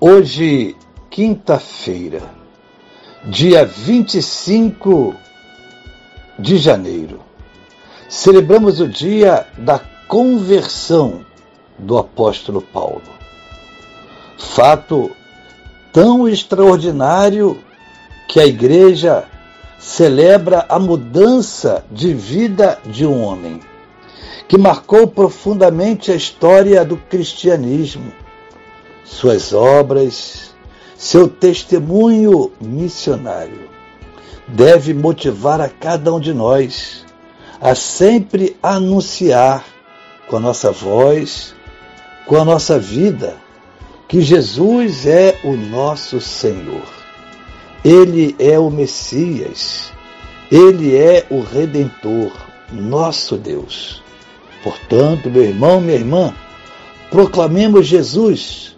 Hoje, quinta-feira, dia 25 de janeiro, celebramos o dia da conversão do apóstolo Paulo. Fato tão extraordinário que a igreja celebra a mudança de vida de um homem, que marcou profundamente a história do cristianismo suas obras, seu testemunho missionário deve motivar a cada um de nós a sempre anunciar com a nossa voz, com a nossa vida, que Jesus é o nosso Senhor. Ele é o Messias, ele é o Redentor, nosso Deus. Portanto, meu irmão, minha irmã, proclamemos Jesus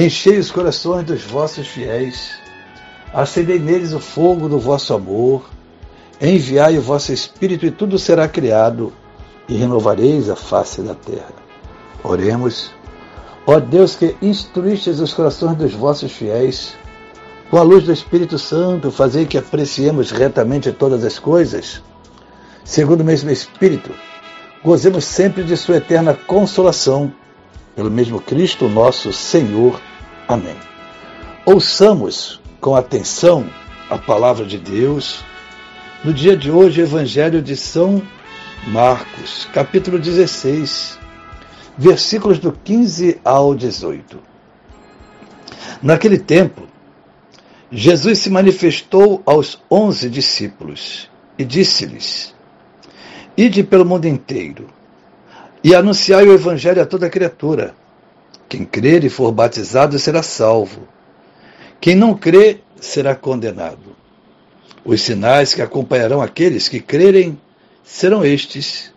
Enchei os corações dos vossos fiéis, acendei neles o fogo do vosso amor, enviai o vosso Espírito e tudo será criado, e renovareis a face da terra. Oremos. Ó Deus que instruístes os corações dos vossos fiéis, com a luz do Espírito Santo, fazei que apreciemos retamente todas as coisas, segundo o mesmo Espírito, gozemos sempre de sua eterna consolação pelo mesmo Cristo nosso Senhor. Amém. Ouçamos com atenção a palavra de Deus. No dia de hoje, o Evangelho de São Marcos, capítulo 16, versículos do 15 ao 18. Naquele tempo, Jesus se manifestou aos onze discípulos e disse-lhes: Ide pelo mundo inteiro e anunciai o Evangelho a toda criatura. Quem crer e for batizado será salvo. Quem não crê será condenado. Os sinais que acompanharão aqueles que crerem serão estes: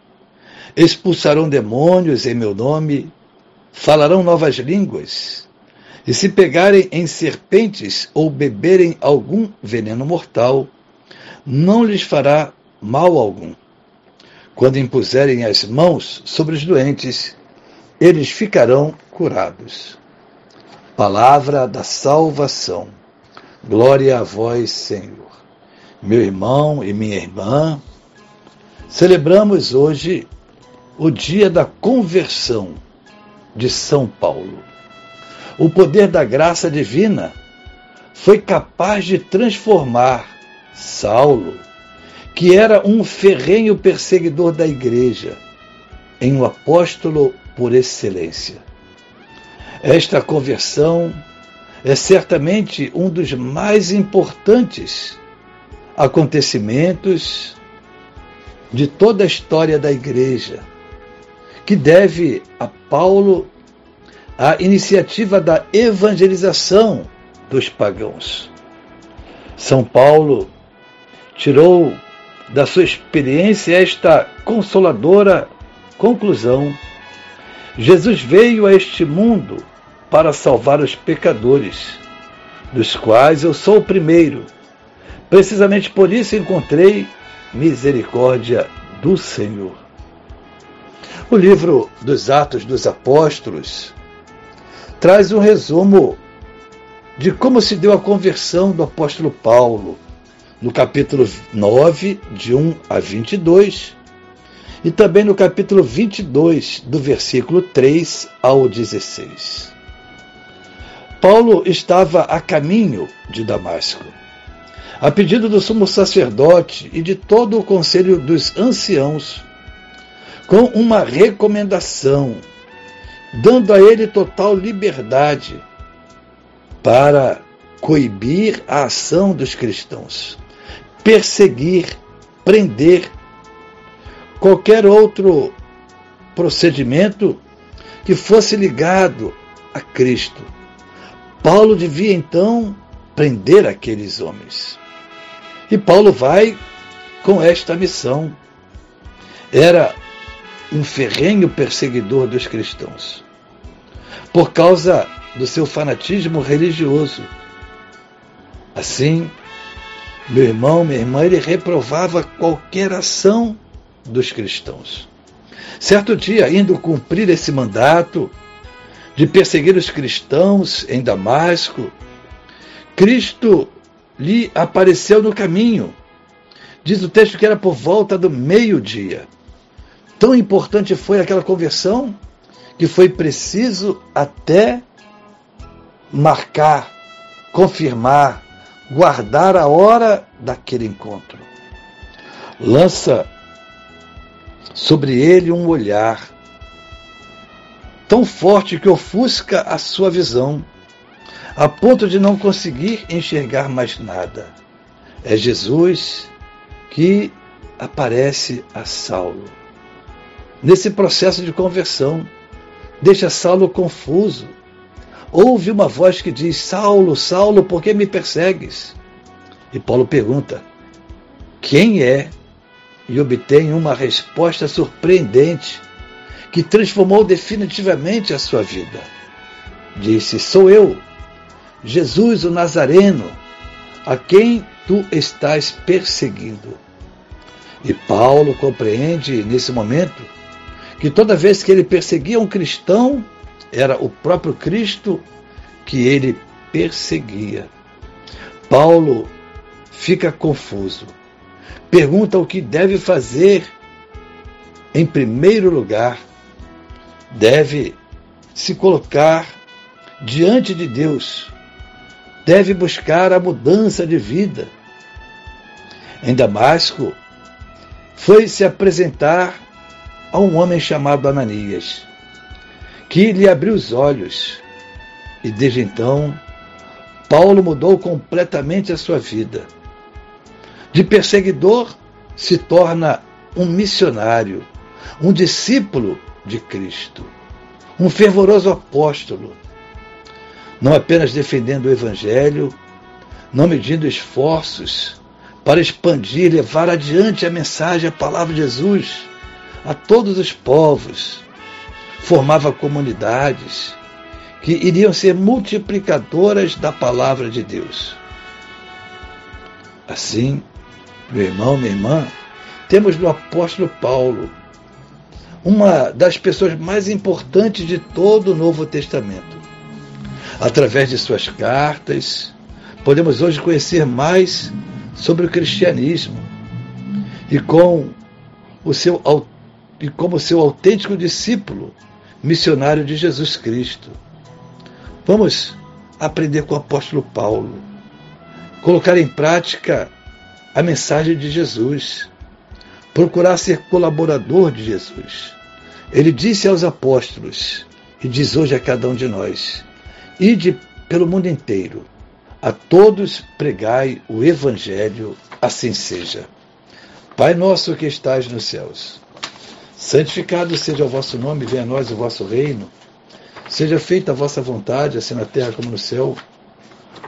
expulsarão demônios em meu nome, falarão novas línguas, e se pegarem em serpentes ou beberem algum veneno mortal, não lhes fará mal algum. Quando impuserem as mãos sobre os doentes, eles ficarão curados. Palavra da salvação. Glória a vós, Senhor. Meu irmão e minha irmã, celebramos hoje o dia da conversão de São Paulo. O poder da graça divina foi capaz de transformar Saulo que era um ferrenho perseguidor da igreja, em um apóstolo por excelência. Esta conversão é certamente um dos mais importantes acontecimentos de toda a história da igreja, que deve a Paulo a iniciativa da evangelização dos pagãos. São Paulo tirou da sua experiência esta consoladora conclusão. Jesus veio a este mundo para salvar os pecadores, dos quais eu sou o primeiro. Precisamente por isso encontrei misericórdia do Senhor. O livro dos Atos dos Apóstolos traz um resumo de como se deu a conversão do apóstolo Paulo no capítulo 9, de 1 a 22, e também no capítulo 22, do versículo 3 ao 16. Paulo estava a caminho de Damasco. A pedido do sumo sacerdote e de todo o conselho dos anciãos, com uma recomendação, dando a ele total liberdade para coibir a ação dos cristãos, perseguir, prender qualquer outro procedimento que fosse ligado a Cristo. Paulo devia então prender aqueles homens. E Paulo vai com esta missão. Era um ferrenho perseguidor dos cristãos, por causa do seu fanatismo religioso. Assim, meu irmão, minha irmã, ele reprovava qualquer ação dos cristãos. Certo dia, indo cumprir esse mandato de perseguir os cristãos em Damasco, Cristo lhe apareceu no caminho. Diz o texto que era por volta do meio-dia. Tão importante foi aquela conversão que foi preciso até marcar, confirmar, guardar a hora daquele encontro. Lança sobre ele um olhar tão forte que ofusca a sua visão, a ponto de não conseguir enxergar mais nada. É Jesus que aparece a Saulo. Nesse processo de conversão, deixa Saulo confuso. Ouve uma voz que diz: Saulo, Saulo, por que me persegues? E Paulo pergunta: Quem é e obtém uma resposta surpreendente que transformou definitivamente a sua vida. Disse: Sou eu, Jesus o Nazareno, a quem tu estás perseguindo. E Paulo compreende nesse momento que toda vez que ele perseguia um cristão, era o próprio Cristo que ele perseguia. Paulo fica confuso pergunta o que deve fazer. Em primeiro lugar, deve se colocar diante de Deus, deve buscar a mudança de vida. Em Damasco, foi se apresentar a um homem chamado Ananias, que lhe abriu os olhos, e desde então, Paulo mudou completamente a sua vida de perseguidor se torna um missionário, um discípulo de Cristo, um fervoroso apóstolo, não apenas defendendo o Evangelho, não medindo esforços para expandir, levar adiante a mensagem, a palavra de Jesus a todos os povos, formava comunidades que iriam ser multiplicadoras da palavra de Deus. Assim, meu irmão, minha irmã, temos no apóstolo Paulo, uma das pessoas mais importantes de todo o Novo Testamento. Através de suas cartas, podemos hoje conhecer mais sobre o cristianismo e com o seu e como seu autêntico discípulo, missionário de Jesus Cristo. Vamos aprender com o apóstolo Paulo, colocar em prática a mensagem de Jesus, procurar ser colaborador de Jesus. Ele disse aos apóstolos, e diz hoje a cada um de nós: Ide pelo mundo inteiro, a todos pregai o Evangelho, assim seja. Pai nosso que estais nos céus, santificado seja o vosso nome, venha a nós o vosso reino. Seja feita a vossa vontade, assim na terra como no céu.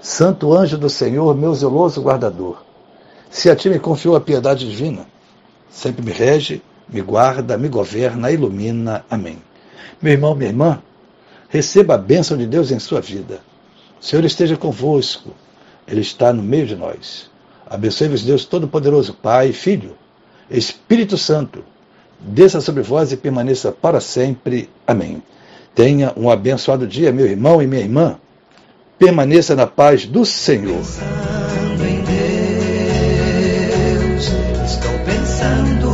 Santo anjo do Senhor, meu zeloso guardador, se a ti me confiou a piedade divina, sempre me rege, me guarda, me governa, ilumina. Amém. Meu irmão, minha irmã, receba a bênção de Deus em sua vida. O Senhor esteja convosco, Ele está no meio de nós. Abençoe-vos, Deus Todo-Poderoso, Pai, Filho, Espírito Santo, desça sobre vós e permaneça para sempre. Amém. Tenha um abençoado dia, meu irmão e minha irmã. Permaneça na paz do Senhor. Pensando em Deus, estou pensando